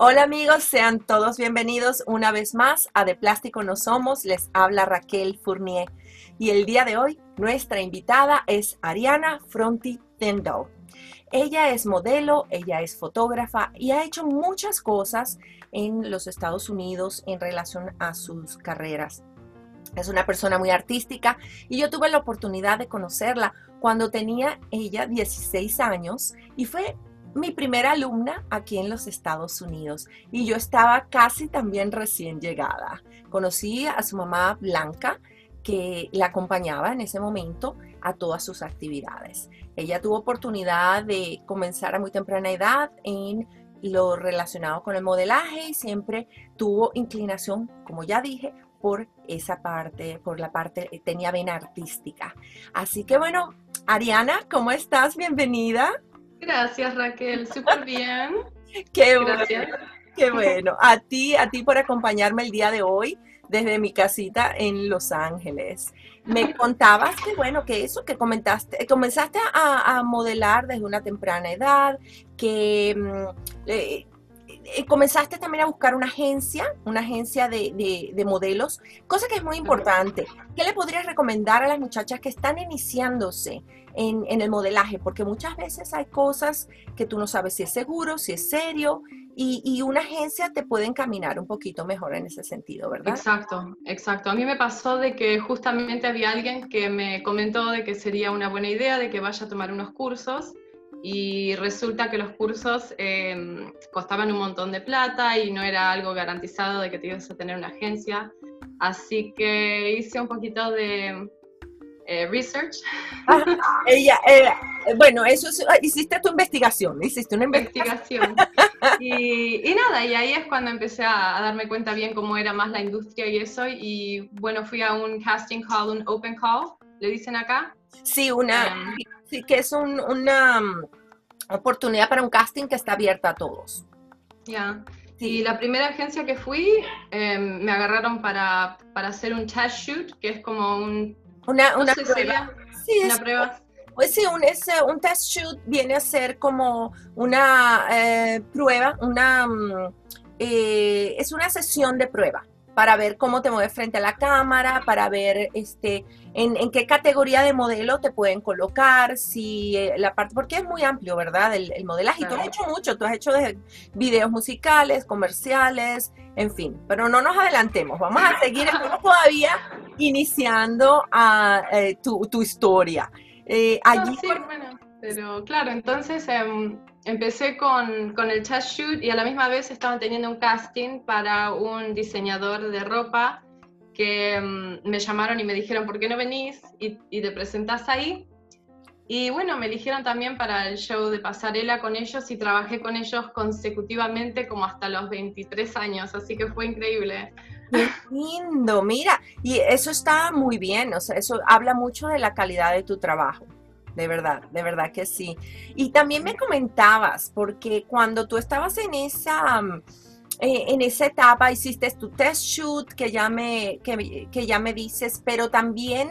Hola amigos, sean todos bienvenidos una vez más a De Plástico No Somos. Les habla Raquel Fournier y el día de hoy nuestra invitada es Ariana Fronti Tendo. Ella es modelo, ella es fotógrafa y ha hecho muchas cosas en los Estados Unidos en relación a sus carreras. Es una persona muy artística y yo tuve la oportunidad de conocerla cuando tenía ella 16 años y fue mi primera alumna aquí en los Estados Unidos y yo estaba casi también recién llegada. Conocí a su mamá Blanca que la acompañaba en ese momento a todas sus actividades. Ella tuvo oportunidad de comenzar a muy temprana edad en lo relacionado con el modelaje y siempre tuvo inclinación, como ya dije, por esa parte, por la parte, tenía vena artística. Así que bueno, Ariana, ¿cómo estás? Bienvenida. Gracias Raquel, súper bien. qué Gracias. bueno. Qué bueno. A ti, a ti por acompañarme el día de hoy desde mi casita en Los Ángeles. Me contabas que, bueno, que eso que comentaste, comenzaste a, modelar desde una temprana edad, que mm, eh, eh, comenzaste también a buscar una agencia, una agencia de, de, modelos, cosa que es muy importante. ¿Qué le podrías recomendar a las muchachas que están iniciándose en, en, el modelaje? Porque muchas veces hay cosas que tú no sabes si es seguro, si es serio, y, y, una agencia te puede encaminar un poquito mejor en ese sentido, ¿verdad? Exacto, exacto. A mí me pasó de que justamente había alguien que me comentó de que sería una buena idea de que vaya a tomar unos cursos y resulta que los cursos em, costaban un montón de plata y no era algo garantizado de que te ibas a tener una agencia. Así que hice un poquito de eh, research. ella, eh, bueno, eso ah, hiciste tu investigación, hiciste una investigación. y, nada, y ahí es cuando empecé a, darme cuenta bien cómo era más la industria y eso. Y bueno, fui a un casting call, un open call, le dicen acá. Sí, una, em, sí, que es una mm, oportunidad para un casting que está abierta a todos. Ya. Y la primera agencia que fui, em, me agarraron para, para, hacer un test shoot, que es como un... Una, una prueba. Sí, una prueba. Pues sí, un, un test shoot viene a ser como una eh, prueba, una... Mm, eh, es una sesión de prueba para ver cómo te mueves frente a la cámara, para ver este, en, qué categoría de modelo te pueden colocar, si eh, la parte, porque es muy amplio, ¿verdad? El, modelaje. Y tú has hecho mucho, tú has hecho de videos musicales, comerciales, en fin. Pero no nos adelantemos, vamos a seguir, todavía iniciando a, eh, tu, historia. Eh, allí, bueno, pero claro, entonces em, empecé con, con, el chat shoot y a la misma vez estaban teniendo un casting para un diseñador de ropa que mm, me llamaron y me dijeron, ¿por qué no venís y, y, te presentás ahí? Y bueno, me eligieron también para el show de pasarela con ellos y trabajé con ellos consecutivamente como hasta los 23 años, así que fue increíble. Qué lindo, mira, y eso está muy bien, o sea, eso habla mucho de la calidad de tu trabajo de verdad, de verdad que sí. Y también me comentabas, porque cuando tú estabas en esa, mm, eh, en esa etapa, hiciste tu test shoot, que ya, me, que, ya me dices, pero también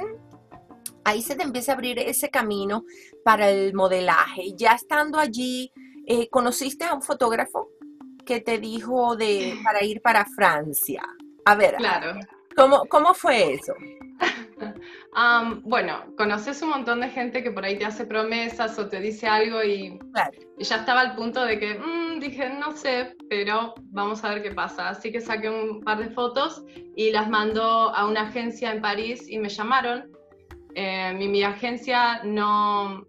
ahí se te empieza a abrir ese camino para el modelaje. Ya estando allí, eh, ¿conociste a un fotógrafo que te dijo de, para ir para Francia? A ver, claro. ¿cómo, ¿cómo fue eso? Bueno, conoces un montón de gente que por ahí te hace promesas o te dice algo y, ya estaba al punto de que mm, dije, no sé, pero vamos a ver qué pasa. Así que saqué un par de fotos y las mandó a una agencia en París y me llamaron. Eh, mi, agencia no,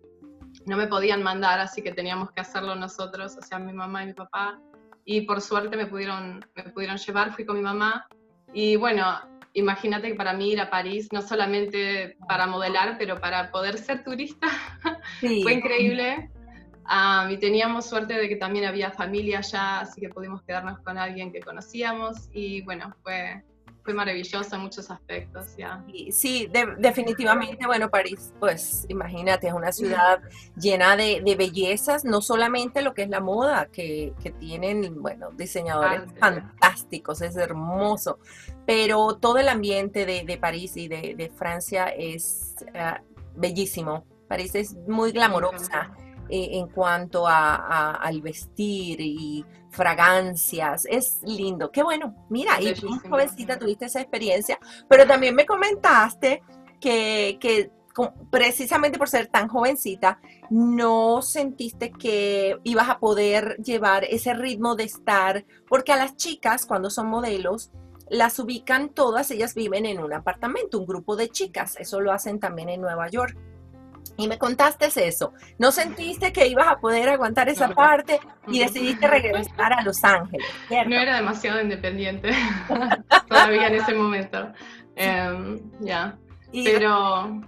no me podían mandar, así que teníamos que hacerlo nosotros, o sea, mi mamá y mi papá. Y por suerte me pudieron, me pudieron llevar, fui con mi mamá. Y bueno, imagínate que para mí ir a París, no solamente para modelar, pero para poder ser turista, fue increíble. y teníamos suerte de que también había familia allá, así que pudimos quedarnos con alguien que conocíamos y bueno, fue, fue maravilloso en muchos aspectos, ya. Sí, definitivamente, bueno, París, pues imagínate, es una ciudad llena de, bellezas, no solamente lo que es la moda, que, que tienen, bueno, diseñadores fantásticos, es hermoso, pero todo el ambiente de, de París y de, de Francia es uh, bellísimo. París es muy glamorosa eh, en cuanto a, al vestir y fragancias. Es lindo. Qué bueno. Mira, y jovencita tuviste esa experiencia, pero también me comentaste que, que precisamente por ser tan jovencita, no sentiste que ibas a poder llevar ese ritmo de estar, porque a las chicas cuando son modelos, las ubican todas, ellas viven en un apartamento, un grupo de chicas, eso lo hacen también en Nueva York. Y me contaste eso. ¿No sentiste que ibas a poder aguantar esa parte y decidiste regresar a Los Ángeles? No era demasiado independiente todavía en ese momento. Em, ya. Pero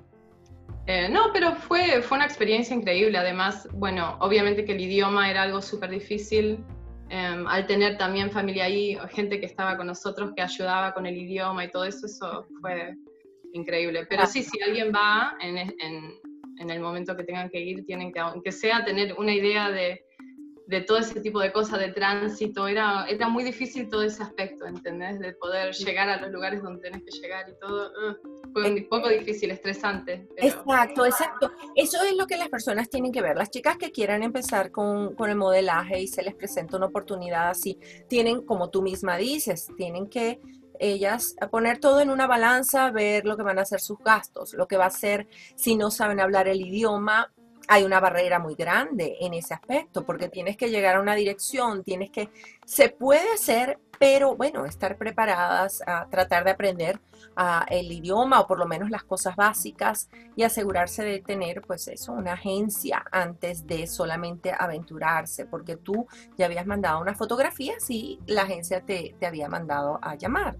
eh, no, pero fue, fue una experiencia increíble. Además, bueno, obviamente que el idioma era algo súper difícil. Em, al tener también familia ahí, gente que estaba con nosotros, que ayudaba con el idioma y todo eso, eso fue increíble. Pero sí, si alguien va en, en, en el momento que tengan que ir, tienen que, aunque sea, tener una idea de de todo ese tipo de cosas, de tránsito, era, era muy difícil todo ese aspecto, ¿entendés? De poder llegar a los lugares donde tenés que llegar y todo. fue un poco difícil, estresante. Exacto, exacto. Eso es lo que las personas tienen que ver. Las chicas que quieran empezar con, con el modelaje y se les presenta una oportunidad así, tienen, como tú misma dices, tienen que ellas poner todo en una balanza, ver lo que van a ser sus gastos, lo que va a ser si no saben hablar el idioma, hay una barrera muy grande en ese aspecto, porque tienes que llegar a una dirección, tienes que, se puede hacer, pero bueno, estar preparadas a tratar de aprender el idioma o por lo menos las cosas básicas y asegurarse de tener pues eso, una agencia antes de solamente aventurarse, porque tú ya habías mandado una fotografía y la agencia te, había mandado a llamar.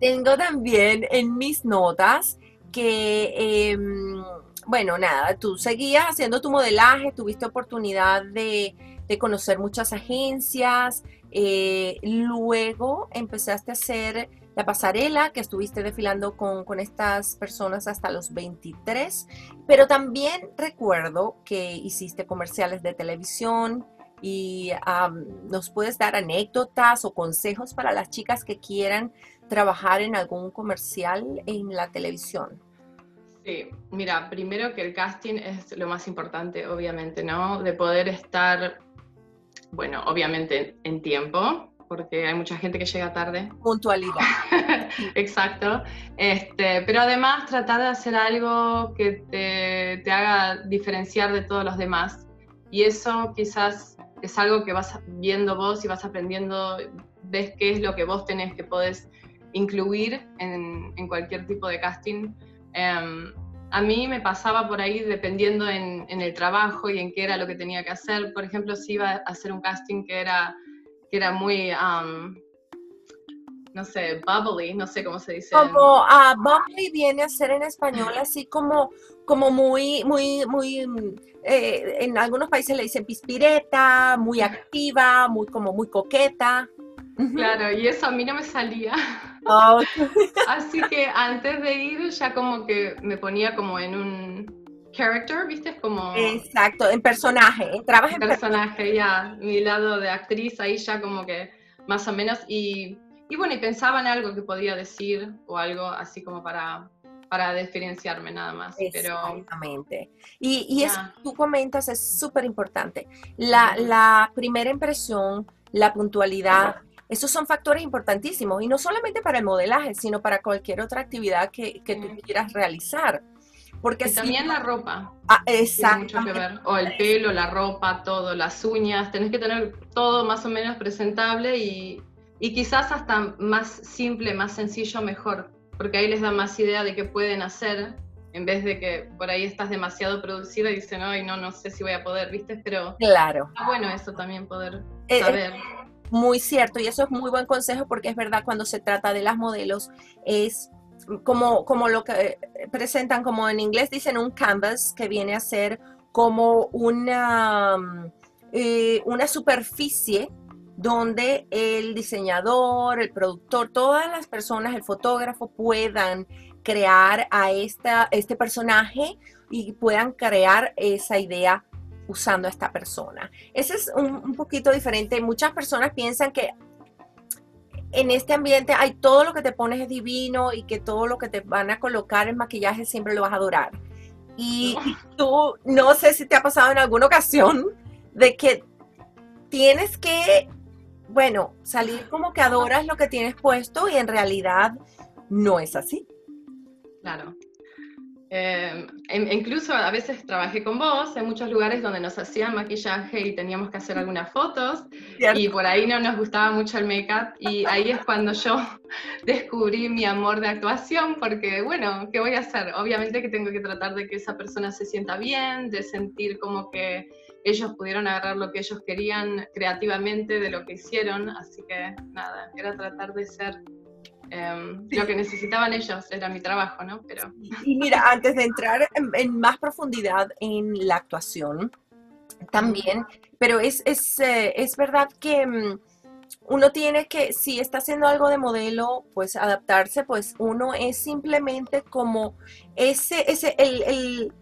Tengo también en mis notas que... Em, bueno, nada, tú seguías haciendo tu modelaje, tuviste oportunidad de, conocer muchas agencias, eh, luego empezaste a hacer la pasarela, que estuviste desfilando con, estas personas hasta los 23, pero también recuerdo que hiciste comerciales de televisión y nos puedes dar anécdotas o consejos para las chicas que quieran trabajar en algún comercial en la televisión. Sí, mira, primero que el casting es lo más importante, obviamente, ¿no? De poder estar, bueno, obviamente en tiempo, porque hay mucha gente que llega tarde. Puntualidad. Exacto. Este, pero además tratar de hacer algo que te, te, haga diferenciar de todos los demás. Y eso quizás es algo que vas viendo vos y vas aprendiendo, ves qué es lo que vos tenés que podés incluir en, en cualquier tipo de casting Em, a mí me pasaba por ahí dependiendo en, el trabajo y en qué era lo que tenía que hacer. Por ejemplo, si iba a hacer un casting que era, que era muy, no sé, bubbly, no sé cómo se dice. Como uh, bubbly viene a ser en español así como, como muy, muy, muy, eh, en algunos países le dicen pispireta, muy activa, muy como muy coqueta. Claro, y eso a mí no me salía. Ah, Así que antes de ir ya como que me ponía como en un character, ¿viste? Como... Exacto, en personaje, entrabas en, personaje. ya, mi lado de actriz ahí ya como que más o menos, y, y bueno, y pensaba en algo que podía decir o algo así como para, para diferenciarme nada más. Exactamente. Y, y eso tú comentas es súper importante. La, la primera impresión, la puntualidad, esos son factores importantísimos y no solamente para el modelaje, sino para cualquier otra actividad que, que tú quieras realizar. Porque también la ropa. Ah, exacto. mucho que ver. O el pelo, la ropa, todo, las uñas. Tenés que tener todo más o menos presentable y, y quizás hasta más simple, más sencillo, mejor. Porque ahí les da más idea de qué pueden hacer en vez de que por ahí estás demasiado producida y dicen, ay, no, no sé si voy a poder, ¿viste? Pero claro. bueno eso también, poder eh, eh, saber. Muy cierto, y eso es muy buen consejo porque es verdad cuando se trata de las modelos, es como, como lo que presentan, como en inglés dicen un canvas, que viene a ser como una, eh, una superficie donde el diseñador, el productor, todas las personas, el fotógrafo puedan crear a esta, este personaje y puedan crear esa idea usando a esta persona. Ese es un, poquito diferente. Muchas personas piensan que en este ambiente hay todo lo que te pones es divino y que todo lo que te van a colocar en maquillaje siempre lo vas a adorar. Y tú, no sé si te ha pasado en alguna ocasión de que tienes que, bueno, salir como que adoras lo que tienes puesto y en realidad no es así. Claro. Eh, incluso a veces trabajé con vos en muchos lugares donde nos hacían maquillaje y teníamos que hacer algunas fotos y por ahí no nos gustaba mucho el make-up y ahí es cuando yo descubrí mi amor de actuación porque bueno, ¿qué voy a hacer? Obviamente que tengo que tratar de que esa persona se sienta bien, de sentir como que ellos pudieron agarrar lo que ellos querían creativamente de lo que hicieron, así que nada, era tratar de ser Em, lo que necesitaban ellos era mi trabajo, ¿no? Pero... Y mira, antes de entrar en, más profundidad en la actuación, también, pero es, es, eh, es verdad que mm, uno tiene que, si está haciendo algo de modelo, pues adaptarse, pues uno es simplemente como ese, ese, el, el,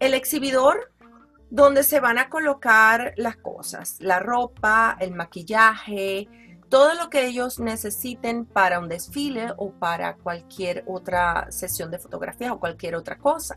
el exhibidor donde se van a colocar las cosas, la ropa, el maquillaje, todo lo que ellos necesiten para un desfile o para cualquier otra sesión de fotografía o cualquier otra cosa.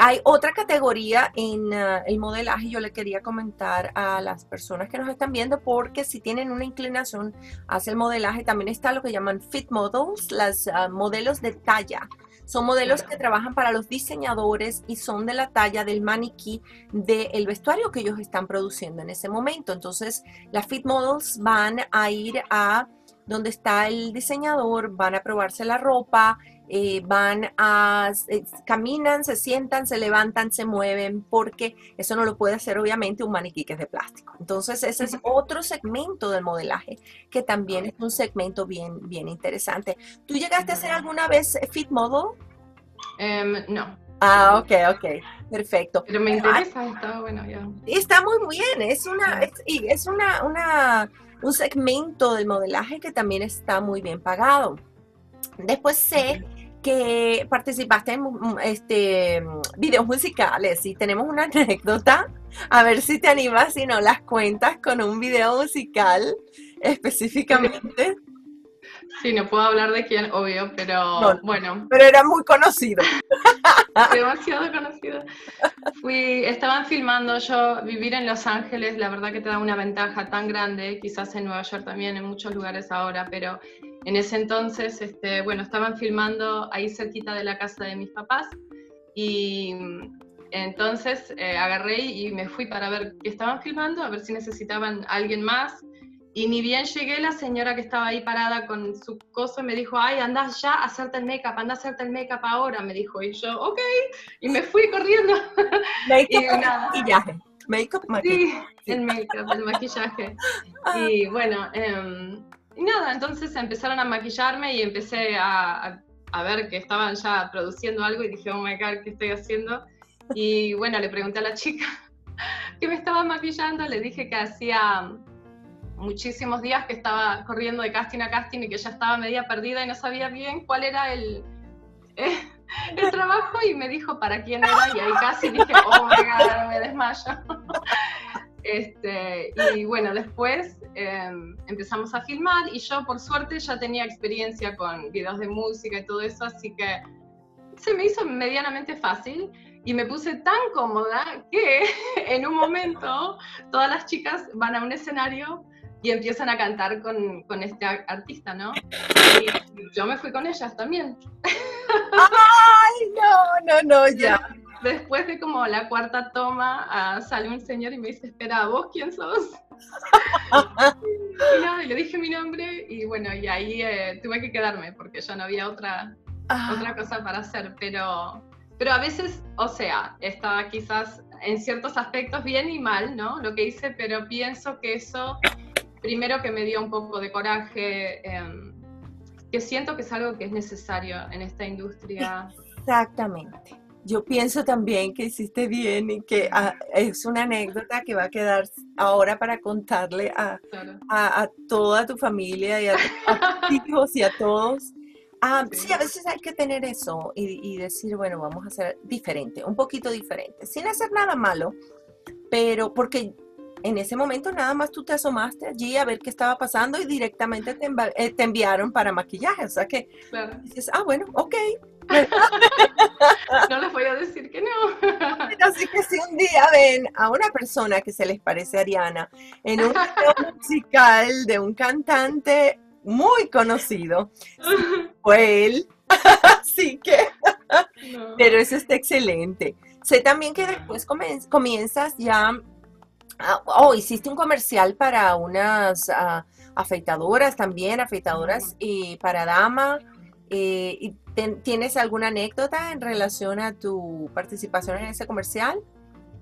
Hay otra categoría en uh, el modelaje, yo le quería comentar a las personas que nos están viendo, porque si tienen una inclinación hacia el modelaje, también está lo que llaman fit models, las uh, modelos de talla. Son modelos que trabajan para los diseñadores y son de la talla del maniquí del vestuario que ellos están produciendo en ese momento. Entonces, las fit models van a ir a donde está el diseñador, van a probarse la ropa, eh, van a, eh, caminan, se sientan, se levantan, se mueven, porque eso no lo puede hacer obviamente un maniquí que es de plástico. Entonces ese es otro segmento del modelaje que también es un segmento bien, bien interesante. ¿Tú llegaste a hacer alguna vez Fit Model? Em, no. Ah, ok, ok, perfecto. Pero me interesa, está bueno ya. Está muy bien, es una, es, es una, una, un segmento del modelaje que también está muy bien pagado. Después sé que participaste en mm, este, videos musicales y tenemos una anécdota. A ver si te animas y no las cuentas con un video musical específicamente. Sí, no puedo hablar de quién, obvio, pero bueno. Pero era muy conocido. Demasiado conocido. Fui, estaban filmando yo, vivir en Los Ángeles, la verdad que te da una ventaja tan grande, quizás en Nueva York también, en muchos lugares ahora, pero en ese entonces, este, bueno, estaban filmando ahí cerquita de la casa de mis papás y entonces eh, agarré y me fui para ver qué estaban filmando, a ver si necesitaban alguien más. Y ni bien llegué, la señora que estaba ahí parada con su cosa me dijo, ay, andás ya a hacerte el make-up, anda a hacerte el make-up ahora, me dijo. Y yo, ok, y me fui corriendo. Make-up, maquillaje. Make-up, maquillaje. Sí, el make-up, el maquillaje. Ah. Y bueno, eh, y nada, entonces empezaron a maquillarme y empecé a, a, ver que estaban ya produciendo algo y dije, oh my god, ¿qué estoy haciendo? Y bueno, le pregunté a la chica que me estaba maquillando, le dije que hacía muchísimos días que estaba corriendo de casting a casting y que ya estaba media perdida y no sabía bien cuál era el, el trabajo y me dijo para quién era y ahí casi dije, oh my god, me desmayo. Este, y bueno, después em, empezamos a filmar y yo por suerte ya tenía experiencia con videos de música y todo eso, así que se me hizo medianamente fácil y me puse tan cómoda que en un momento todas las chicas van a un escenario y empiezan a cantar con, con este artista, ¿no? Y yo me fui con ellas también. ¡Ay, no, no, no, ya! Después de como la cuarta toma, uh, sale un señor y me dice, espera, ¿vos quién sos? y le dije mi nombre y bueno, y ahí eh, tuve que quedarme porque ya no había otra, ah. otra cosa para hacer, pero, pero a veces, o sea, estaba quizás en ciertos aspectos bien y mal, ¿no? Lo que hice, pero pienso que eso, primero que me dio un poco de coraje, em, que siento que es algo que es necesario en esta industria. Exactamente yo pienso también que hiciste bien y que ah, es una anécdota que va a quedar ahora para contarle a, a, toda tu familia y a, tus hijos y a todos. Ah, sí. a veces hay que tener eso y, decir, bueno, vamos a hacer diferente, un poquito diferente, sin hacer nada malo, pero porque en ese momento nada más tú te asomaste allí a ver qué estaba pasando y directamente te, eh, enviaron para maquillaje, o sea que dices, ah, bueno, ok, no les voy a decir que no. Así que si un día ven a una persona que se les parece a Ariana en un video musical de un cantante muy conocido, fue él. Así que, pero eso está excelente. Sé también que después comienzas ya, ah, oh, hiciste un comercial para unas uh, afeitadoras también, afeitadoras y para dama. Eh, y ¿Tienes alguna anécdota en relación a tu participación en ese comercial?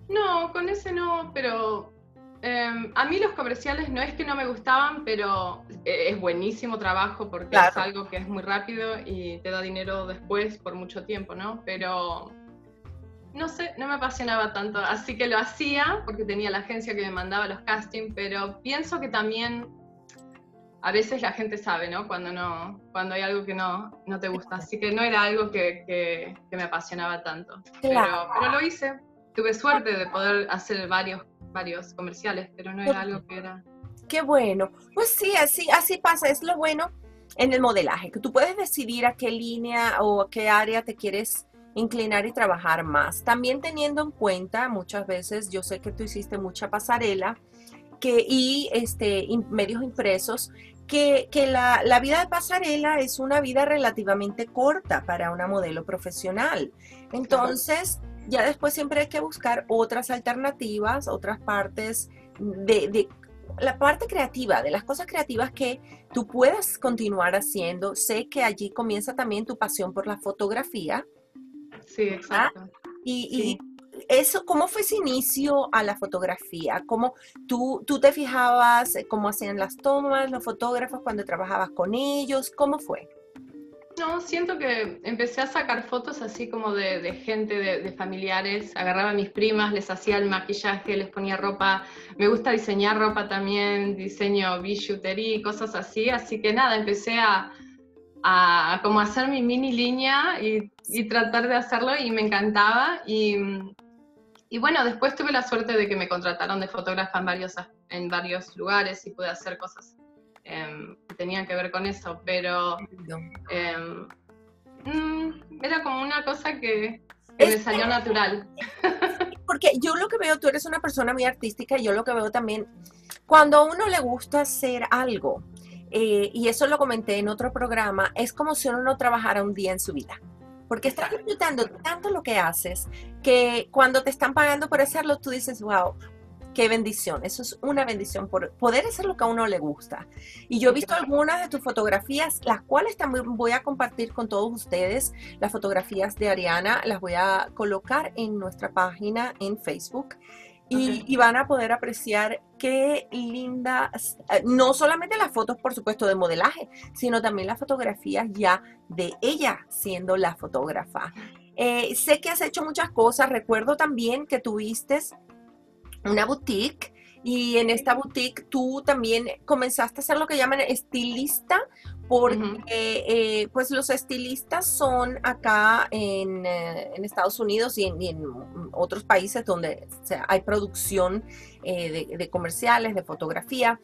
No, con ese no, pero em, a mí los comerciales no es que no me gustaban, pero e, es buenísimo trabajo porque es algo que es muy rápido y te da dinero después por mucho tiempo, ¿no? Pero no sé, no me apasionaba tanto, así que lo hacía porque tenía la agencia que me mandaba los castings, pero pienso que también a veces la gente sabe, ¿no? Cuando, no, cuando hay algo que no, no te gusta. Así que no era algo que, que, me apasionaba tanto. Pero, pero, lo hice. Tuve suerte de poder hacer varios, varios comerciales, pero no era algo que era... Qué bueno. Pues sí, así, así pasa. Es lo bueno en el modelaje, que tú puedes decidir a qué línea o a qué área te quieres inclinar y trabajar más. También teniendo en cuenta, muchas veces, yo sé que tú hiciste mucha pasarela, que, y este, medios impresos, que, la, vida de pasarela es una vida relativamente corta para una modelo profesional. Entonces, ya después siempre hay que buscar otras alternativas, otras partes de, la parte creativa, de las cosas creativas que tú puedas continuar haciendo. Sé que allí comienza también tu pasión por la fotografía. Sí, exacto. Y, eso, ¿cómo fue ese inicio a la fotografía? ¿Cómo tú, tú te fijabas cómo hacían las tomas, los fotógrafos cuando trabajabas con ellos? ¿Cómo fue? No, siento que empecé a sacar fotos así como de, gente, de, familiares. Agarraba a mis primas, les hacía el maquillaje, les ponía ropa. Me gusta diseñar ropa también, diseño bijoutería, cosas así. Así que nada, empecé a, a como hacer mi mini línea y, y, tratar de hacerlo y me encantaba. Y, y bueno, después tuve la suerte de que me contrataron de fotógrafa en varios, en varios lugares y pude hacer cosas em, que tenían que ver con eso, pero em, mm, era como una cosa que, me salió natural. Porque yo lo que veo, tú eres una persona muy artística y yo lo que veo también, cuando a uno le gusta hacer algo, eh, y eso lo comenté en otro programa, es como si uno no trabajara un día en su vida porque estás disfrutando tanto lo que haces que cuando te están pagando por hacerlo, tú dices, wow, qué bendición. Eso es una bendición por poder hacer lo que a uno le gusta. Y yo he visto algunas de tus fotografías, las cuales también voy a compartir con todos ustedes. Las fotografías de Ariana las voy a colocar en nuestra página en Facebook. Y, van a poder apreciar qué lindas, eh, no solamente las fotos, por supuesto, de modelaje, sino también las fotografías ya de ella siendo la fotógrafa. Eh, sé que has hecho muchas cosas. Recuerdo también que tuviste una boutique y en esta boutique tú también comenzaste a ser lo que llaman estilista, porque eh, pues los estilistas son acá en, eh, Estados Unidos y en, otros países donde hay producción eh, de, comerciales, de fotografía.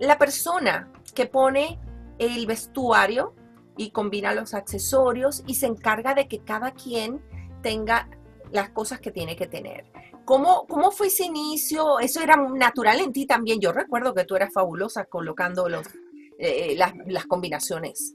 la persona que pone el vestuario y combina los accesorios y se encarga de que cada quien tenga las cosas que tiene que tener. ¿Cómo, ¿Cómo fue ese inicio? ¿Eso era natural en ti también? Yo recuerdo que tú eras fabulosa colocando los, eh, las, las, combinaciones.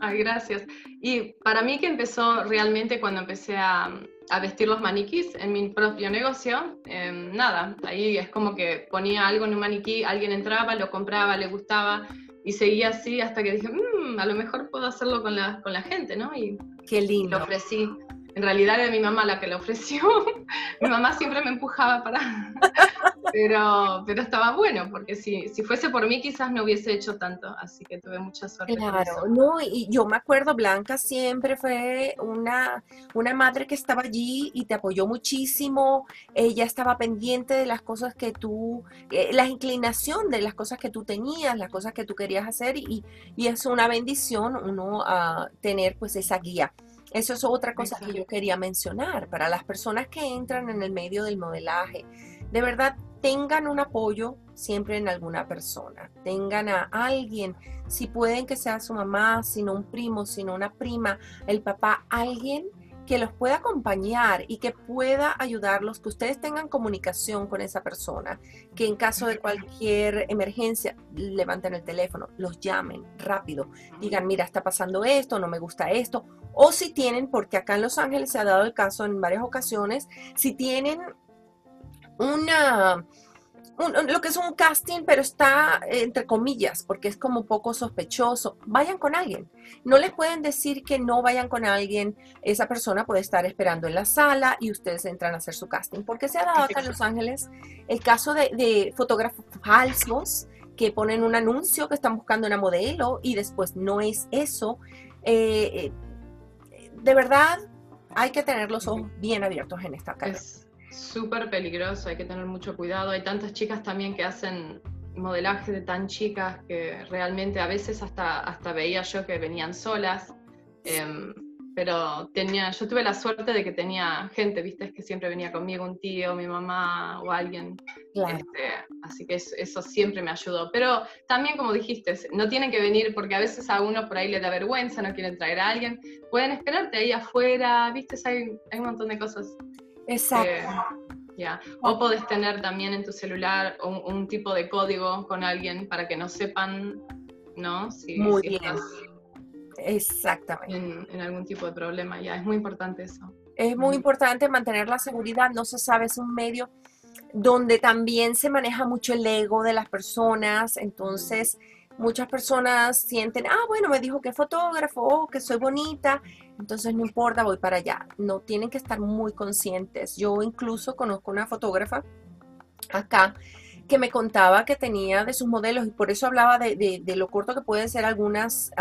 Ay, gracias. Y para mí que empezó realmente cuando empecé a, a vestir los maniquís en mi propio negocio, em, nada, ahí es como que ponía algo en un maniquí, alguien entraba, lo compraba, le gustaba y seguía así hasta que dije, mmm, a lo mejor puedo hacerlo con la, con la gente, ¿no? Y Qué lindo. Lo ofrecí en realidad era mi mamá la que lo ofreció. mi mamá siempre me empujaba para... pero, pero estaba bueno, porque si, si fuese por mí quizás no hubiese hecho tanto, así que tuve mucha suerte. Claro, no, y yo me acuerdo, Blanca siempre fue una, una madre que estaba allí y te apoyó muchísimo, ella estaba pendiente de las cosas que tú, eh, la inclinación de las cosas que tú tenías, las cosas que tú querías hacer y, y es una bendición uno a tener pues esa guía. Eso es otra cosa que yo quería mencionar para las personas que entran en el medio del modelaje. De verdad, tengan un apoyo siempre en alguna persona. Tengan a alguien, si pueden que sea su mamá, sino un primo, sino una prima, el papá, alguien que los pueda acompañar y que pueda ayudarlos, que ustedes tengan comunicación con esa persona, que en caso de cualquier emergencia levanten el teléfono, los llamen rápido, digan, mira, está pasando esto, no me gusta esto, o si tienen, porque acá en Los Ángeles se ha dado el caso en varias ocasiones, si tienen una lo que es un casting, pero está entre comillas, porque es como poco sospechoso. Vayan con alguien. No les pueden decir que no vayan con alguien. Esa persona puede estar esperando en la sala y ustedes entran a hacer su casting. Porque se ha dado acá en Los Ángeles el caso de, fotógrafos falsos que ponen un anuncio que están buscando una modelo y después no es eso. Eh, eh, de verdad, hay que tener los ojos bien abiertos en esta carrera súper peligroso, hay que tener mucho cuidado. Hay tantas chicas también que hacen modelaje de tan chicas que realmente a veces hasta, hasta veía yo que venían solas. Em, pero tenía, yo tuve la suerte de que tenía gente, viste, que siempre venía conmigo, un tío, mi mamá o alguien. Este, así que eso, siempre me ayudó. Pero también, como dijiste, no tienen que venir porque a veces a uno por ahí le da vergüenza, no quieren traer a alguien. Pueden esperarte ahí afuera, viste, hay, hay un montón de cosas. Exacto. Eh, o podés tener también en tu celular un, tipo de código con alguien para que no sepan, ¿no? Si, muy bien. Exactamente. En, algún tipo de problema, ya, es muy importante eso. Es muy importante mantener la seguridad, no se sabe, es un medio donde también se maneja mucho el ego de las personas, entonces muchas personas sienten, ah, bueno, me dijo que fotógrafo, oh, que soy bonita, entonces no importa, voy para allá. No tienen que estar muy conscientes. Yo incluso conozco una fotógrafa acá que me contaba que tenía de sus modelos y por eso hablaba de, lo corto que pueden ser algunas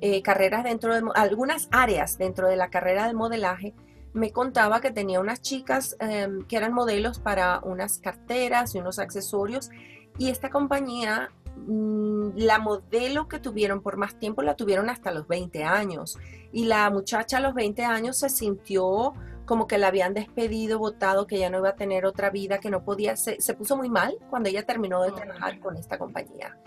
eh, carreras dentro de algunas áreas dentro de la carrera de modelaje. Me contaba que tenía unas chicas em, que eran modelos para unas carteras y unos accesorios y esta compañía la modelo que tuvieron por más tiempo la tuvieron hasta los 20 años y la muchacha a los 20 años se sintió como que la habían despedido, votado, que ya no iba a tener otra vida, que no podía, se, se puso muy mal cuando ella terminó de trabajar con esta compañía.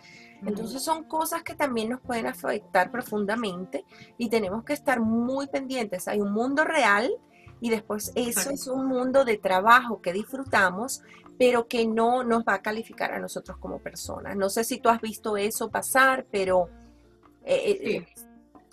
Entonces son cosas que también nos pueden afectar profundamente y tenemos que estar muy pendientes. Hay un mundo real y después eso es un mundo de trabajo que disfrutamos, pero que no nos va a calificar a nosotros como personas. No sé si tú has visto eso pasar, pero... Eh, eh,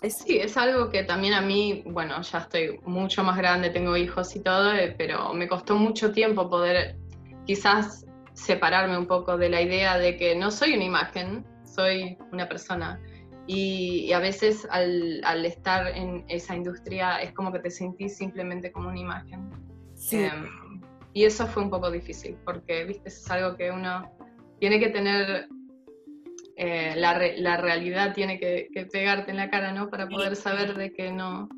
sí. sí, es algo que también a mí, bueno, ya estoy mucho más grande, tengo hijos y todo, eh, pero me costó mucho tiempo poder quizás separarme un poco de la idea de que no soy una imagen, soy una persona. Y, a veces al, al, estar en esa industria es como que te sentís simplemente como una imagen. Sí. Em, y eso fue un poco difícil, porque, viste, es algo que uno tiene que tener, eh, la, la, realidad tiene que, pegarte en la cara, ¿no? Para poder saber de que no...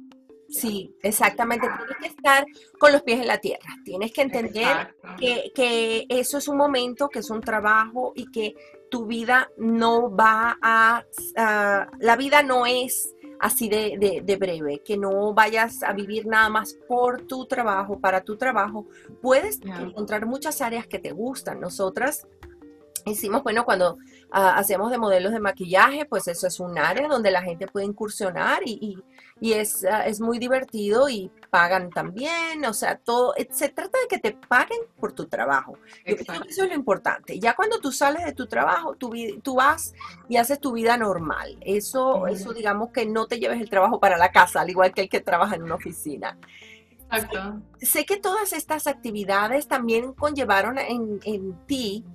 Sí, exactamente. Tienes que estar con los pies en la tierra. Tienes que entender que, que, eso es un momento, que es un trabajo y que tu vida no va a... la vida no es así de, breve, que no vayas a vivir nada más por tu trabajo, para tu trabajo. Puedes encontrar muchas áreas que te gustan. Nosotras hicimos, bueno, cuando hacemos de modelos de maquillaje, pues eso es un área donde la gente puede incursionar y, es, ah, es, muy divertido y pagan también, o sea, todo, se trata de que te paguen por tu trabajo. eso es lo importante. Ya cuando tú sales de tu trabajo, tú, tú vas y haces tu vida normal. Eso, eso digamos que no te lleves el trabajo para la casa, al igual que el que trabaja en una oficina. Exacto. Sé, que todas estas actividades también conllevaron en, en ti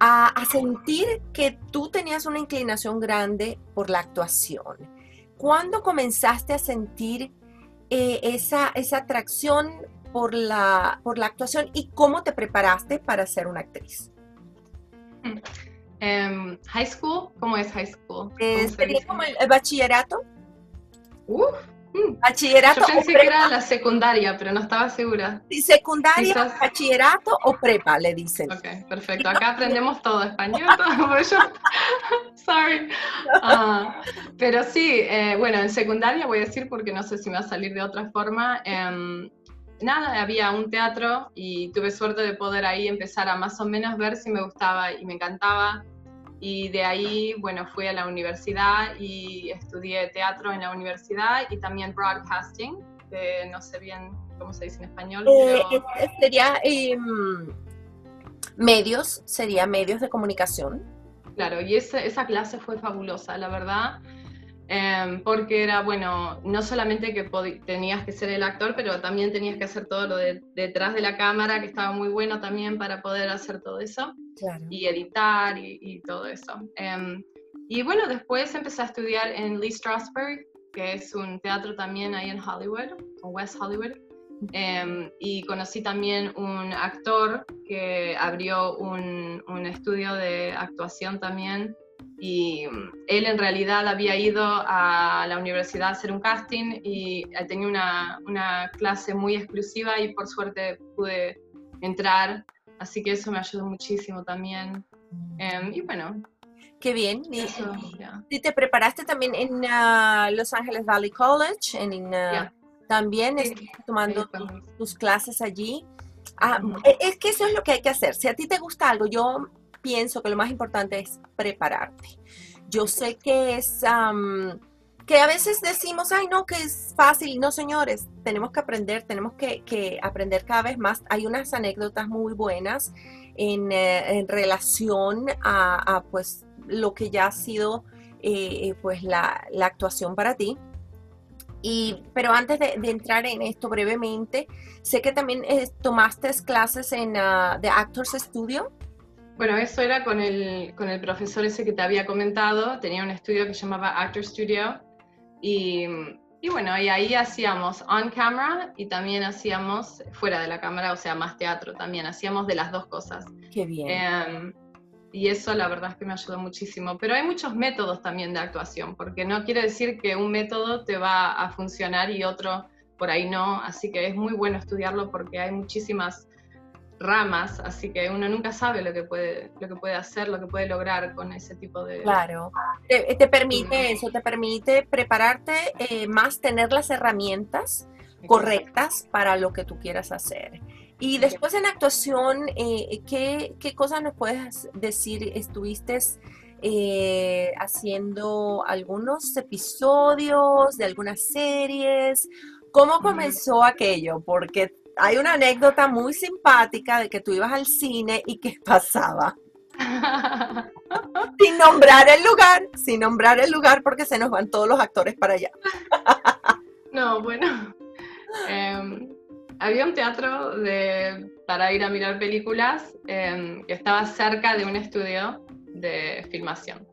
a, sentir que tú tenías una inclinación grande por la actuación. ¿Cuándo comenzaste a sentir eh, esa, esa atracción por la, por la actuación y cómo te preparaste para ser una actriz? Mm. Em, high school, ¿cómo es high school? ¿Sería como el, bachillerato? Uf. Bachillerato. Yo pensé que era la secundaria, pero no estaba segura. secundaria, bachillerato o prepa, le dicen. Ok, perfecto. Acá aprendemos todo español, todo yo. Sorry. Ah, pero sí, eh, bueno, en secundaria voy a decir porque no sé si me va a salir de otra forma. Em, nada, había un teatro y tuve suerte de poder ahí empezar a más o menos ver si me gustaba y me encantaba. Y de ahí, bueno, fui a la universidad y estudié teatro en la universidad y también broadcasting, que no sé bien cómo se dice en español. Eh, pero... Sería em, medios, sería medios de comunicación. Claro, y esa, esa clase fue fabulosa, la verdad. Em, porque era, bueno, no solamente que tenías que ser el actor, pero también tenías que hacer todo lo de, detrás de la cámara, que estaba muy bueno también para poder hacer todo eso, y editar y, todo eso. Em, y bueno, después empecé a estudiar en Lee Strasberg, que es un teatro también ahí en Hollywood, o West Hollywood, em, y conocí también un actor que abrió un, un estudio de actuación también y mm, él en realidad había ido a la universidad a hacer un casting y eh, tenía una, una clase muy exclusiva y por suerte pude entrar, así que eso me ayudó muchísimo también. Em, y bueno. Qué bien. ¿Y, te preparaste también en uh, Los Angeles Valley College? En, uh, También tomando tus, clases allí. Ah, e, es que eso es lo que hay que hacer. Si a ti te gusta algo, yo pienso que lo más importante es prepararte. Yo sé que es... que a veces decimos, ay, no, que es fácil. No, señores, tenemos que aprender, tenemos que, aprender cada vez más. Hay unas anécdotas muy buenas en, eh, relación a, pues, lo que ya ha sido eh, pues, la, actuación para ti. Y, pero antes de, entrar en esto brevemente, sé que también eh, tomaste clases en uh, The Actors Studio. Bueno, eso era con el, con el profesor ese que te había comentado, tenía un estudio que se llamaba Actor Studio y, y bueno, y ahí hacíamos on camera y también hacíamos fuera de la cámara, o sea, más teatro también, hacíamos de las dos cosas. Qué bien. Em, y eso la verdad es que me ayudó muchísimo. Pero hay muchos métodos también de actuación, porque no quiere decir que un método te va a funcionar y otro por ahí no, así que es muy bueno estudiarlo porque hay muchísimas ramas, así que uno nunca sabe lo que puede, lo que puede hacer, lo que puede lograr con ese tipo de... Claro, te, permite eso, te permite prepararte eh, más, tener las herramientas correctas para lo que tú quieras hacer. Y después en actuación, eh, ¿qué, ¿qué, cosas nos puedes decir? ¿Estuviste eh, haciendo algunos episodios de algunas series? ¿Cómo comenzó aquello? Porque hay una anécdota muy simpática de que tú ibas al cine y qué pasaba. sin nombrar el lugar, sin nombrar el lugar porque se nos van todos los actores para allá. no, bueno. Em, había un teatro de, para ir a mirar películas em, que estaba cerca de un estudio de filmación.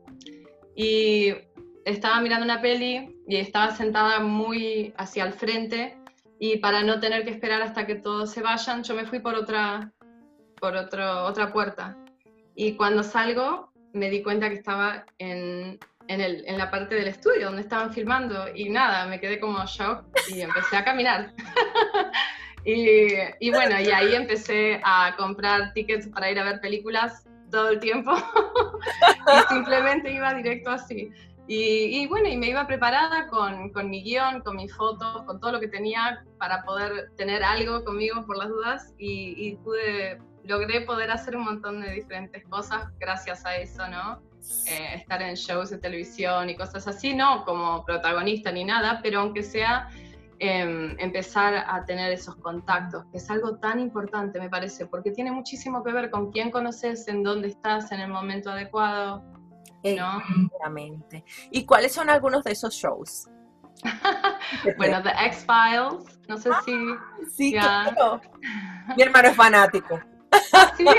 Y estaba mirando una peli y estaba sentada muy hacia el frente y para no tener que esperar hasta que todos se vayan, yo me fui por otra, por otro, otra puerta. Y cuando salgo, me di cuenta que estaba en, en, el, en, la parte del estudio donde estaban filmando y nada, me quedé como shock y empecé a caminar. y, y, bueno, y ahí empecé a comprar tickets para ir a ver películas todo el tiempo y simplemente iba directo así. Y, bueno, y me iba preparada con, con, mi guion, con mis fotos, con todo lo que tenía para poder tener algo conmigo por las dudas y, pude, logré poder hacer un montón de diferentes cosas gracias a eso, ¿no? Eh, estar en shows de televisión y cosas así, no como protagonista ni nada, pero aunque sea em, empezar a tener esos contactos, que es algo tan importante, me parece, porque tiene muchísimo que ver con quién conoces, en dónde estás, en el momento adecuado, Exactamente. ¿Y cuáles son algunos de esos shows? bueno, The X-Files, no sé si... Sí, claro. Mi hermano es fanático. ¿Sí?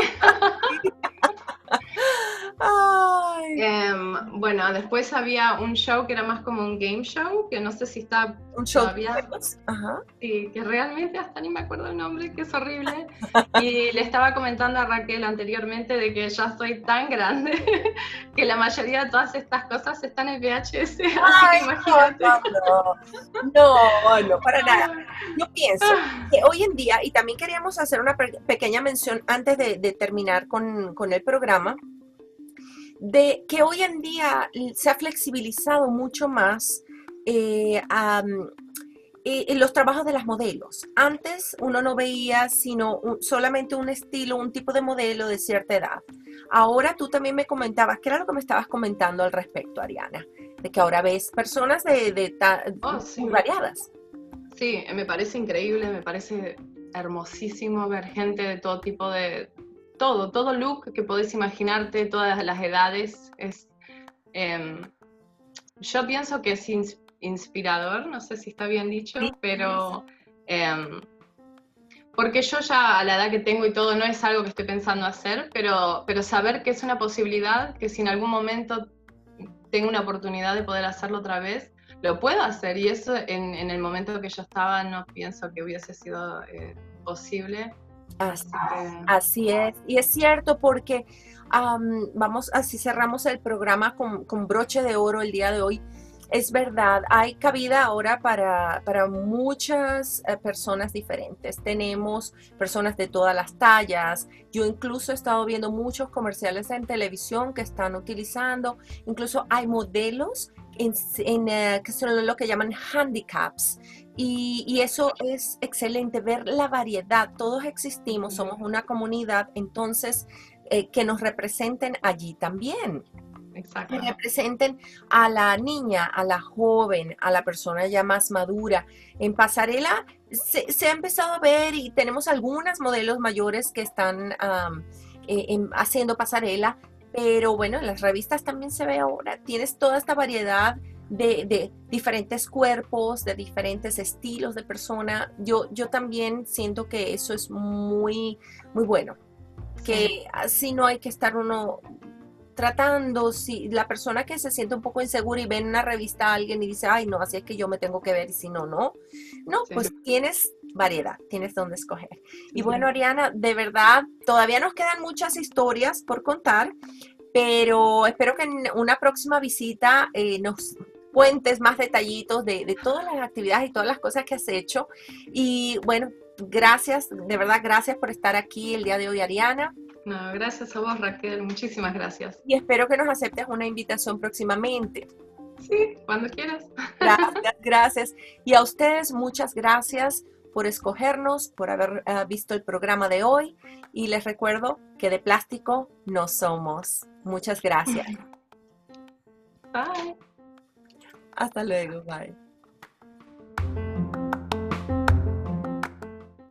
Em, bueno, después había un show que era más como un game show, que no sé si está un show todavía. Ajá. Sí, que realmente hasta ni me acuerdo el nombre, que es horrible. y le estaba comentando a Raquel anteriormente de que ya estoy tan grande que la mayoría de todas estas cosas están en VHS. Ay, imagínate. No, no, no, para nada. Yo pienso que hoy en día, y también queríamos hacer una pequeña mención antes de, de terminar con, con el programa, de que hoy en día se ha flexibilizado mucho más eh, eh, los trabajos de las modelos. Antes uno no veía sino solamente un estilo, un tipo de modelo de cierta edad. Ahora tú también me comentabas, ¿qué era lo que me estabas comentando al respecto, Ariana? De que ahora ves personas de, de oh, muy variadas. Sí, me parece increíble, me parece hermosísimo ver gente de todo tipo de, todo, todo look que podés imaginarte, todas las edades. Es, em, yo pienso que es inspirador, no sé si está bien dicho, pero em, porque yo ya a la edad que tengo y todo no es algo que estoy pensando hacer, pero, pero saber que es una posibilidad, que si en algún momento tengo una oportunidad de poder hacerlo otra vez, lo puedo hacer. Y eso en, el momento que yo estaba no pienso que hubiese sido eh, posible. Así, es. Y es cierto porque vamos, así cerramos el programa con, con broche de oro el día de hoy es verdad, hay cabida ahora para, muchas eh, personas diferentes. Tenemos personas de todas las tallas. Yo incluso he estado viendo muchos comerciales en televisión que están utilizando. Incluso hay modelos en, eh, que son lo que llaman handicaps. Y, eso es excelente, ver la variedad. Todos existimos, somos una comunidad, entonces eh, que nos representen allí también. Que representen a la niña, a la joven, a la persona ya más madura. En pasarela se, ha empezado a ver y tenemos algunas modelos mayores que están eh, haciendo pasarela, pero bueno, en las revistas también se ve ahora. Tienes toda esta variedad de, diferentes cuerpos, de diferentes estilos de persona. Yo, yo también siento que eso es muy, muy bueno. Que así no hay que estar uno tratando, si la persona que se siente un poco insegura y ve en una revista a alguien y dice, ay, no, así es que yo me tengo que ver y si no, no. No, pues tienes variedad, tienes donde escoger. Y bueno, Ariana, de verdad, todavía nos quedan muchas historias por contar, pero espero que en una próxima visita eh, nos cuentes más detallitos de, de todas las actividades y todas las cosas que has hecho. Y bueno, gracias, de verdad, gracias por estar aquí el día de hoy, Ariana. No, gracias a vos, Raquel. Muchísimas gracias. Y espero que nos aceptes una invitación próximamente. Sí, cuando quieras. Gracias, gracias. Y a ustedes, muchas gracias por escogernos, por haber eh, visto el programa de hoy. Y les recuerdo que de plástico no somos. Muchas gracias. Bye. Hasta luego. Bye.